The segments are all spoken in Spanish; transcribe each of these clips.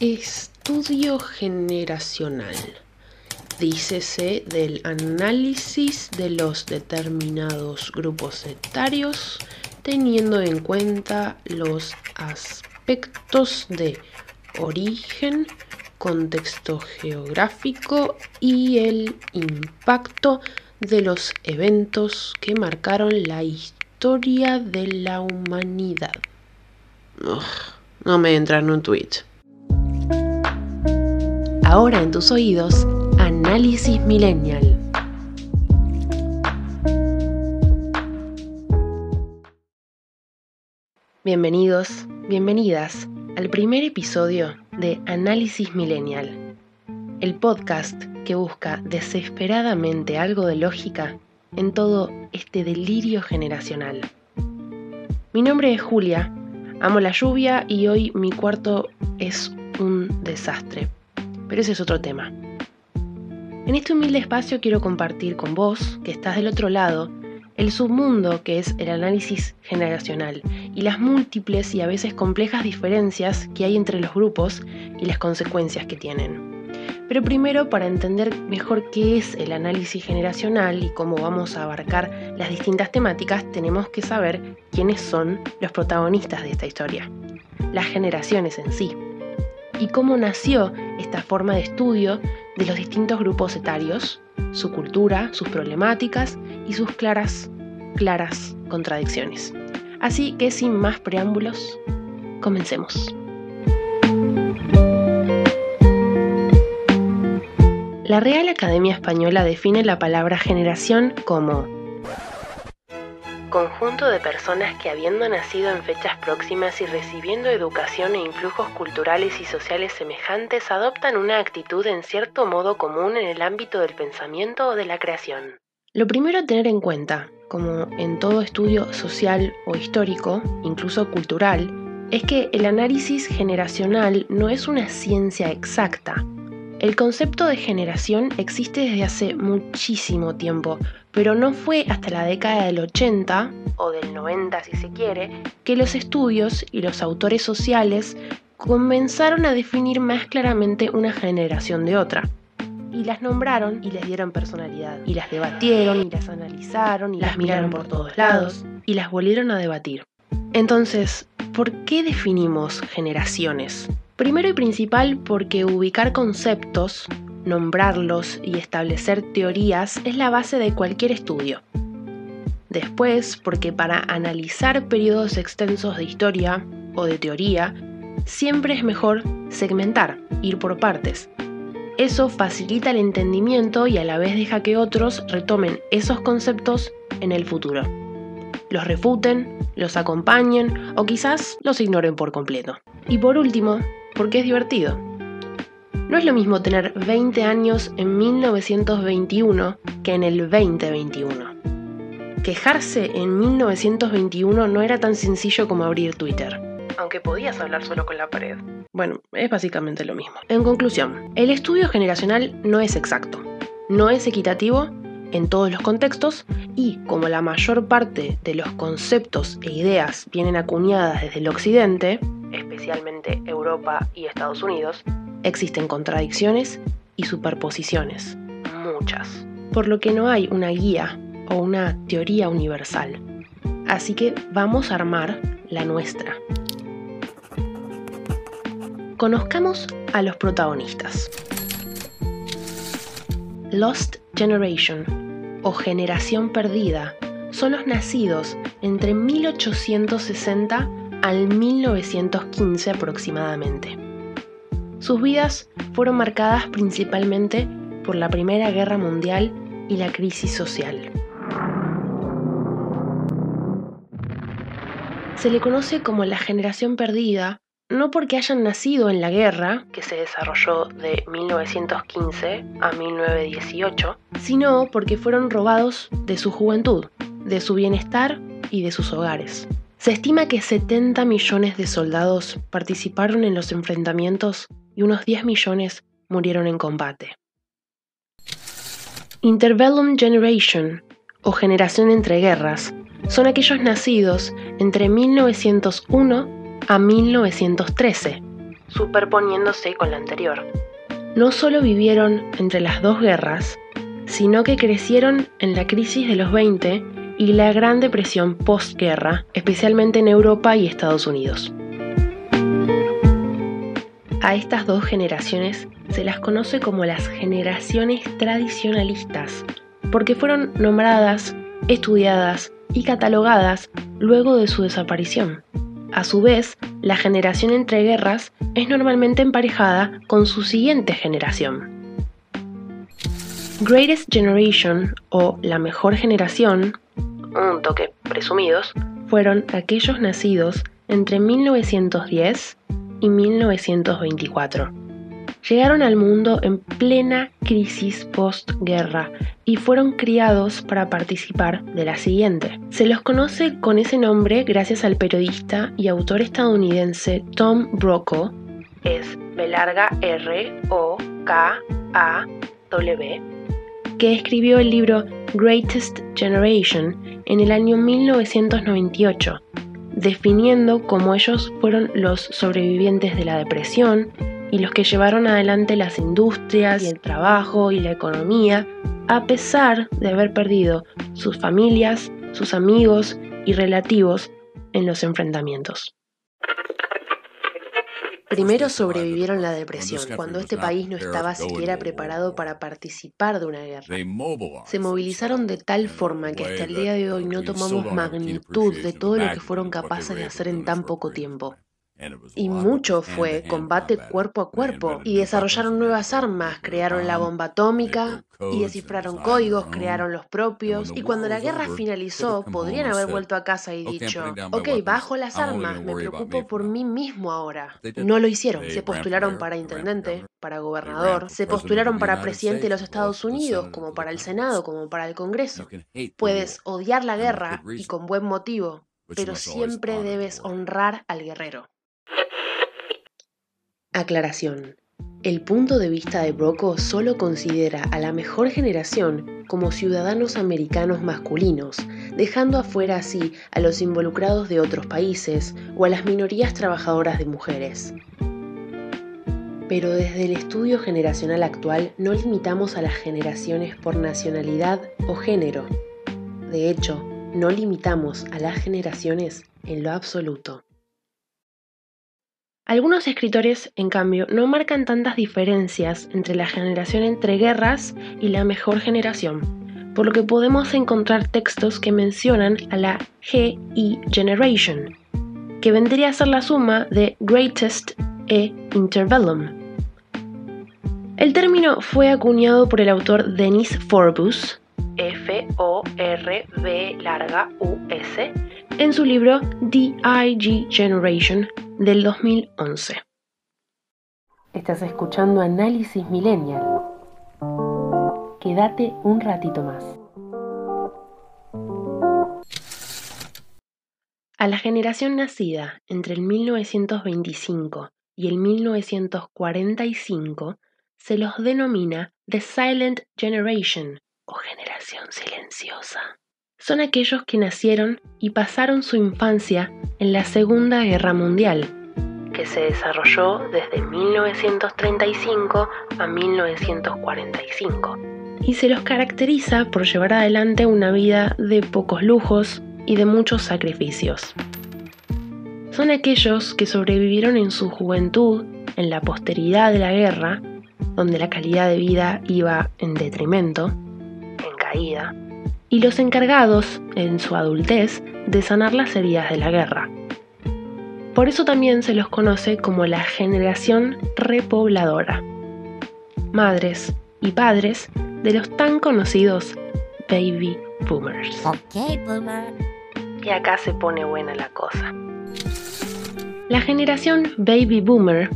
Estudio generacional. Dícese del análisis de los determinados grupos etarios teniendo en cuenta los aspectos de origen, contexto geográfico y el impacto de los eventos que marcaron la historia de la humanidad. no me entra en un tweet. Ahora en tus oídos, Análisis Millennial. Bienvenidos, bienvenidas al primer episodio de Análisis Millennial, el podcast que busca desesperadamente algo de lógica en todo este delirio generacional. Mi nombre es Julia, amo la lluvia y hoy mi cuarto es un desastre, pero ese es otro tema. En este humilde espacio quiero compartir con vos, que estás del otro lado, el submundo que es el análisis generacional y las múltiples y a veces complejas diferencias que hay entre los grupos y las consecuencias que tienen. Pero primero, para entender mejor qué es el análisis generacional y cómo vamos a abarcar las distintas temáticas, tenemos que saber quiénes son los protagonistas de esta historia, las generaciones en sí, y cómo nació esta forma de estudio de los distintos grupos etarios, su cultura, sus problemáticas y sus claras, claras contradicciones. Así que sin más preámbulos, comencemos. La Real Academia Española define la palabra generación como conjunto de personas que habiendo nacido en fechas próximas y recibiendo educación e influjos culturales y sociales semejantes adoptan una actitud en cierto modo común en el ámbito del pensamiento o de la creación. Lo primero a tener en cuenta, como en todo estudio social o histórico, incluso cultural, es que el análisis generacional no es una ciencia exacta, el concepto de generación existe desde hace muchísimo tiempo, pero no fue hasta la década del 80, o del 90 si se quiere, que los estudios y los autores sociales comenzaron a definir más claramente una generación de otra. Y las nombraron y les dieron personalidad. Y las debatieron y las analizaron y las miraron por todos lados y las volvieron a debatir. Entonces, ¿por qué definimos generaciones? Primero y principal porque ubicar conceptos, nombrarlos y establecer teorías es la base de cualquier estudio. Después, porque para analizar periodos extensos de historia o de teoría, siempre es mejor segmentar, ir por partes. Eso facilita el entendimiento y a la vez deja que otros retomen esos conceptos en el futuro. Los refuten, los acompañen o quizás los ignoren por completo. Y por último, porque es divertido. No es lo mismo tener 20 años en 1921 que en el 2021. Quejarse en 1921 no era tan sencillo como abrir Twitter, aunque podías hablar solo con la pared. Bueno, es básicamente lo mismo. En conclusión, el estudio generacional no es exacto, no es equitativo en todos los contextos y como la mayor parte de los conceptos e ideas vienen acuñadas desde el occidente, especialmente Europa y Estados Unidos, existen contradicciones y superposiciones, muchas, por lo que no hay una guía o una teoría universal. Así que vamos a armar la nuestra. Conozcamos a los protagonistas. Lost Generation o Generación Perdida son los nacidos entre 1860 al 1915 aproximadamente. Sus vidas fueron marcadas principalmente por la Primera Guerra Mundial y la crisis social. Se le conoce como la generación perdida no porque hayan nacido en la guerra, que se desarrolló de 1915 a 1918, sino porque fueron robados de su juventud, de su bienestar y de sus hogares. Se estima que 70 millones de soldados participaron en los enfrentamientos y unos 10 millones murieron en combate. Interbellum Generation, o generación entre guerras, son aquellos nacidos entre 1901 a 1913, superponiéndose con la anterior. No solo vivieron entre las dos guerras, sino que crecieron en la crisis de los 20 y la Gran Depresión postguerra, especialmente en Europa y Estados Unidos. A estas dos generaciones se las conoce como las generaciones tradicionalistas, porque fueron nombradas, estudiadas y catalogadas luego de su desaparición. A su vez, la generación entre guerras es normalmente emparejada con su siguiente generación. Greatest Generation o la mejor generación, un toque presumidos, fueron aquellos nacidos entre 1910 y 1924. Llegaron al mundo en plena crisis postguerra y fueron criados para participar de la siguiente. Se los conoce con ese nombre gracias al periodista y autor estadounidense Tom Brokaw, es B larga R O K A W, que escribió el libro Greatest Generation en el año 1998 definiendo cómo ellos fueron los sobrevivientes de la depresión y los que llevaron adelante las industrias y el trabajo y la economía, a pesar de haber perdido sus familias, sus amigos y relativos en los enfrentamientos. Primero sobrevivieron la depresión, cuando este país no estaba siquiera preparado para participar de una guerra. Se movilizaron de tal forma que hasta el día de hoy no tomamos magnitud de todo lo que fueron capaces de hacer en tan poco tiempo. Y mucho fue combate cuerpo a cuerpo. Y desarrollaron nuevas armas, crearon la bomba atómica y descifraron códigos, crearon los propios. Y cuando la guerra finalizó, podrían haber vuelto a casa y dicho, ok, bajo las armas, me preocupo por mí mismo ahora. No lo hicieron. Se postularon para intendente, para gobernador, se postularon para presidente de los Estados Unidos, como para el Senado, como para el Congreso. Puedes odiar la guerra y con buen motivo, pero siempre debes honrar al guerrero. Aclaración. El punto de vista de Broco solo considera a la mejor generación como ciudadanos americanos masculinos, dejando afuera así a los involucrados de otros países o a las minorías trabajadoras de mujeres. Pero desde el estudio generacional actual no limitamos a las generaciones por nacionalidad o género. De hecho, no limitamos a las generaciones en lo absoluto. Algunos escritores, en cambio, no marcan tantas diferencias entre la generación entre guerras y la mejor generación, por lo que podemos encontrar textos que mencionan a la GI Generation, que vendría a ser la suma de Greatest e Interbellum. El término fue acuñado por el autor Denis Forbus, F-O-R-B larga U-S, en su libro The IG Generation del 2011. Estás escuchando Análisis Millennial. Quédate un ratito más. A la generación nacida entre el 1925 y el 1945 se los denomina The Silent Generation o generación silenciosa son aquellos que nacieron y pasaron su infancia en la Segunda Guerra Mundial, que se desarrolló desde 1935 a 1945, y se los caracteriza por llevar adelante una vida de pocos lujos y de muchos sacrificios. Son aquellos que sobrevivieron en su juventud, en la posteridad de la guerra, donde la calidad de vida iba en detrimento, en caída, y los encargados, en su adultez, de sanar las heridas de la guerra. Por eso también se los conoce como la generación repobladora. Madres y padres de los tan conocidos baby boomers. Ok, boomer. Y acá se pone buena la cosa. La generación baby boomer,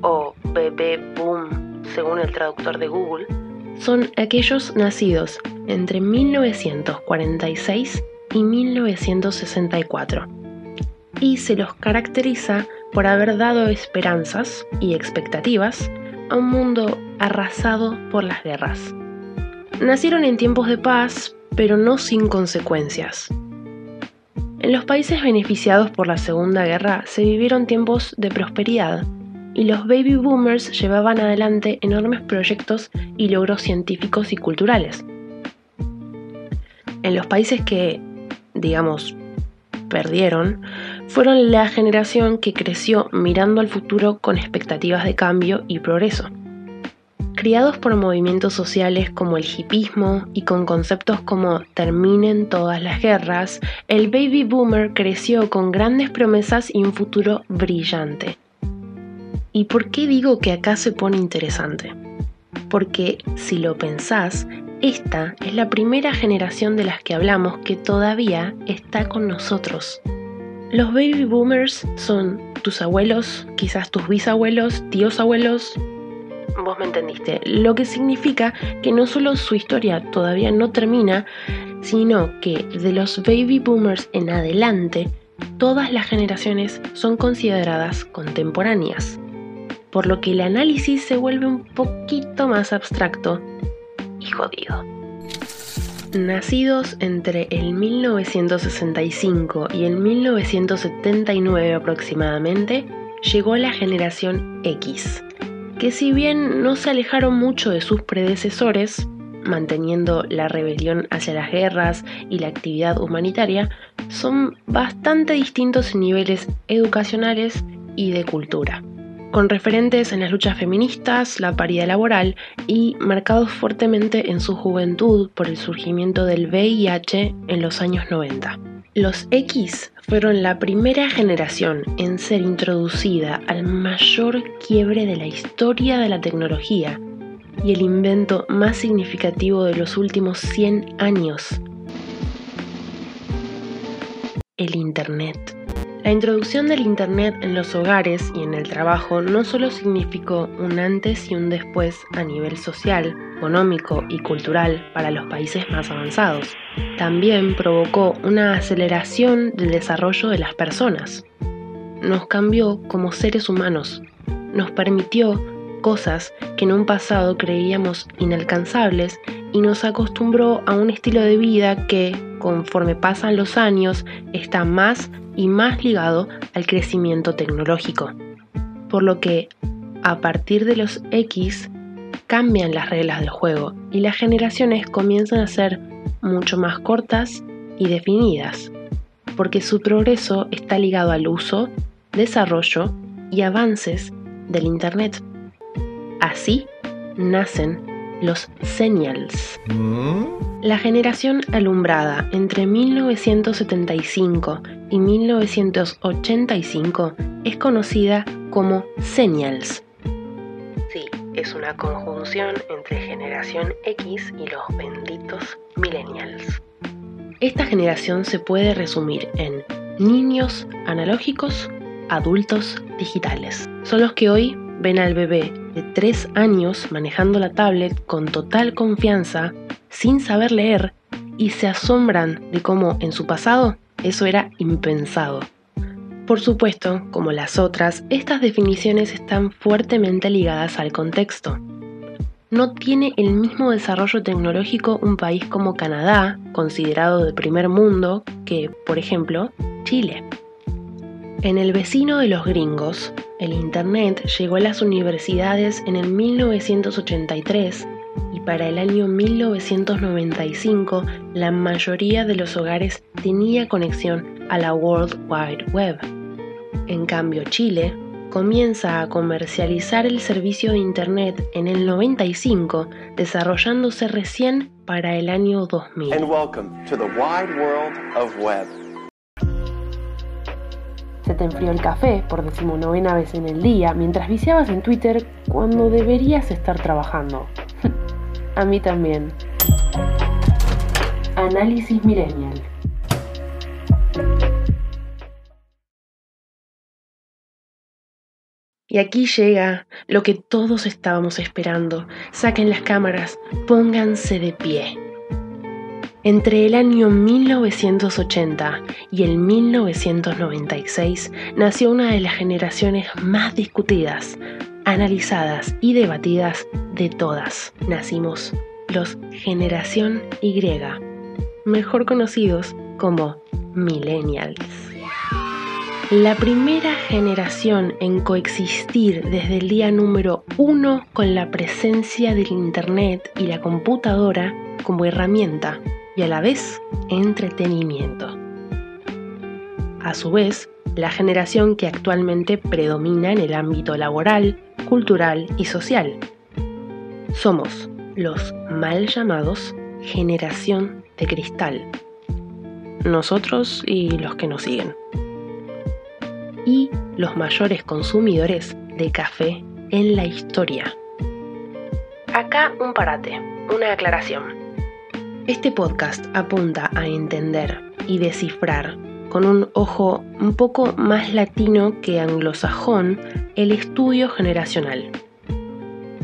o bebé boom según el traductor de Google, son aquellos nacidos entre 1946 y 1964 y se los caracteriza por haber dado esperanzas y expectativas a un mundo arrasado por las guerras. Nacieron en tiempos de paz, pero no sin consecuencias. En los países beneficiados por la Segunda Guerra se vivieron tiempos de prosperidad y los baby boomers llevaban adelante enormes proyectos y logros científicos y culturales. En los países que, digamos, perdieron, fueron la generación que creció mirando al futuro con expectativas de cambio y progreso. Criados por movimientos sociales como el hipismo y con conceptos como terminen todas las guerras, el baby boomer creció con grandes promesas y un futuro brillante. ¿Y por qué digo que acá se pone interesante? Porque si lo pensás, esta es la primera generación de las que hablamos que todavía está con nosotros. Los baby boomers son tus abuelos, quizás tus bisabuelos, tíos abuelos. Vos me entendiste. Lo que significa que no solo su historia todavía no termina, sino que de los baby boomers en adelante, todas las generaciones son consideradas contemporáneas por lo que el análisis se vuelve un poquito más abstracto y jodido. Nacidos entre el 1965 y el 1979 aproximadamente, llegó la generación X, que si bien no se alejaron mucho de sus predecesores, manteniendo la rebelión hacia las guerras y la actividad humanitaria, son bastante distintos en niveles educacionales y de cultura con referentes en las luchas feministas, la paridad laboral y marcados fuertemente en su juventud por el surgimiento del VIH en los años 90. Los X fueron la primera generación en ser introducida al mayor quiebre de la historia de la tecnología y el invento más significativo de los últimos 100 años, el Internet. La introducción del Internet en los hogares y en el trabajo no solo significó un antes y un después a nivel social, económico y cultural para los países más avanzados, también provocó una aceleración del desarrollo de las personas. Nos cambió como seres humanos, nos permitió cosas que en un pasado creíamos inalcanzables y nos acostumbró a un estilo de vida que, conforme pasan los años, está más y más ligado al crecimiento tecnológico. Por lo que, a partir de los X, cambian las reglas del juego y las generaciones comienzan a ser mucho más cortas y definidas, porque su progreso está ligado al uso, desarrollo y avances del Internet. Así nacen los Senials. ¿Mm? La generación alumbrada entre 1975 y 1985 es conocida como Senials. Sí, es una conjunción entre generación X y los benditos millennials. Esta generación se puede resumir en niños analógicos, adultos digitales. Son los que hoy ven al bebé de 3 años manejando la tablet con total confianza, sin saber leer, y se asombran de cómo en su pasado eso era impensado. Por supuesto, como las otras, estas definiciones están fuertemente ligadas al contexto. No tiene el mismo desarrollo tecnológico un país como Canadá, considerado de primer mundo, que, por ejemplo, Chile. En el vecino de los gringos, el Internet llegó a las universidades en el 1983 y para el año 1995 la mayoría de los hogares tenía conexión a la World Wide Web. En cambio, Chile comienza a comercializar el servicio de Internet en el 95, desarrollándose recién para el año 2000. Se te enfrió el café por decimonovena vez en el día mientras viciabas en Twitter cuando deberías estar trabajando. A mí también. Análisis Millennial. Y aquí llega lo que todos estábamos esperando. Saquen las cámaras, pónganse de pie. Entre el año 1980 y el 1996 nació una de las generaciones más discutidas, analizadas y debatidas de todas. Nacimos los Generación Y, mejor conocidos como Millennials. la primera generación en coexistir desde el día número uno con la presencia del Internet y la computadora como herramienta y a la vez entretenimiento. A su vez, la generación que actualmente predomina en el ámbito laboral, cultural y social. Somos los mal llamados generación de cristal. Nosotros y los que nos siguen y los mayores consumidores de café en la historia. Acá un parate, una aclaración. Este podcast apunta a entender y descifrar con un ojo un poco más latino que anglosajón el estudio generacional.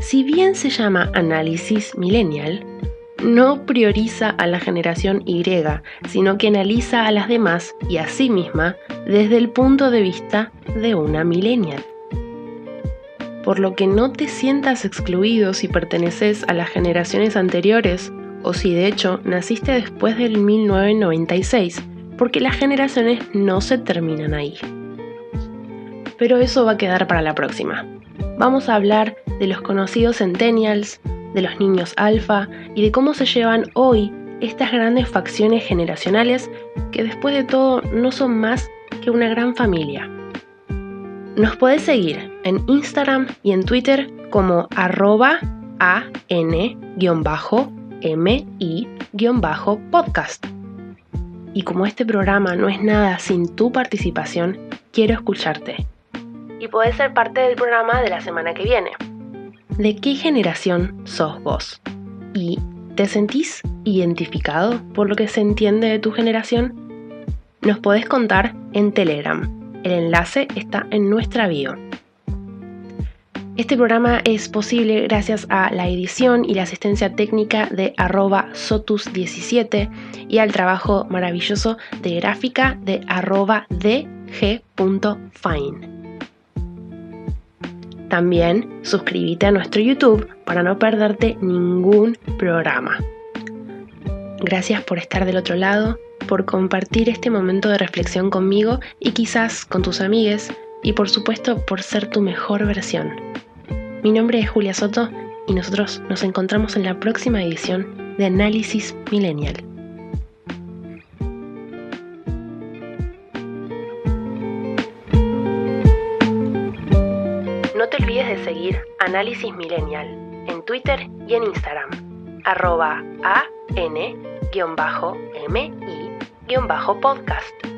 Si bien se llama análisis millennial, no prioriza a la generación Y, sino que analiza a las demás y a sí misma desde el punto de vista de una millennial. Por lo que no te sientas excluido si perteneces a las generaciones anteriores o si de hecho naciste después del 1996, porque las generaciones no se terminan ahí. Pero eso va a quedar para la próxima. Vamos a hablar de los conocidos centennials, de los niños alfa y de cómo se llevan hoy estas grandes facciones generacionales que después de todo no son más que una gran familia. Nos podés seguir en Instagram y en Twitter como arroba an-mi-podcast. Y como este programa no es nada sin tu participación, quiero escucharte. Y podés ser parte del programa de la semana que viene. ¿De qué generación sos vos? ¿Y te sentís identificado por lo que se entiende de tu generación? Nos podés contar en Telegram. El enlace está en nuestra bio. Este programa es posible gracias a la edición y la asistencia técnica de arroba sotus17 y al trabajo maravilloso de gráfica de arroba dg.fine. También suscríbete a nuestro YouTube para no perderte ningún programa. Gracias por estar del otro lado, por compartir este momento de reflexión conmigo y quizás con tus amigues y por supuesto por ser tu mejor versión. Mi nombre es Julia Soto y nosotros nos encontramos en la próxima edición de Análisis Millennial. te olvides de seguir Análisis Millennial en Twitter y en Instagram, arroba an-mi-podcast.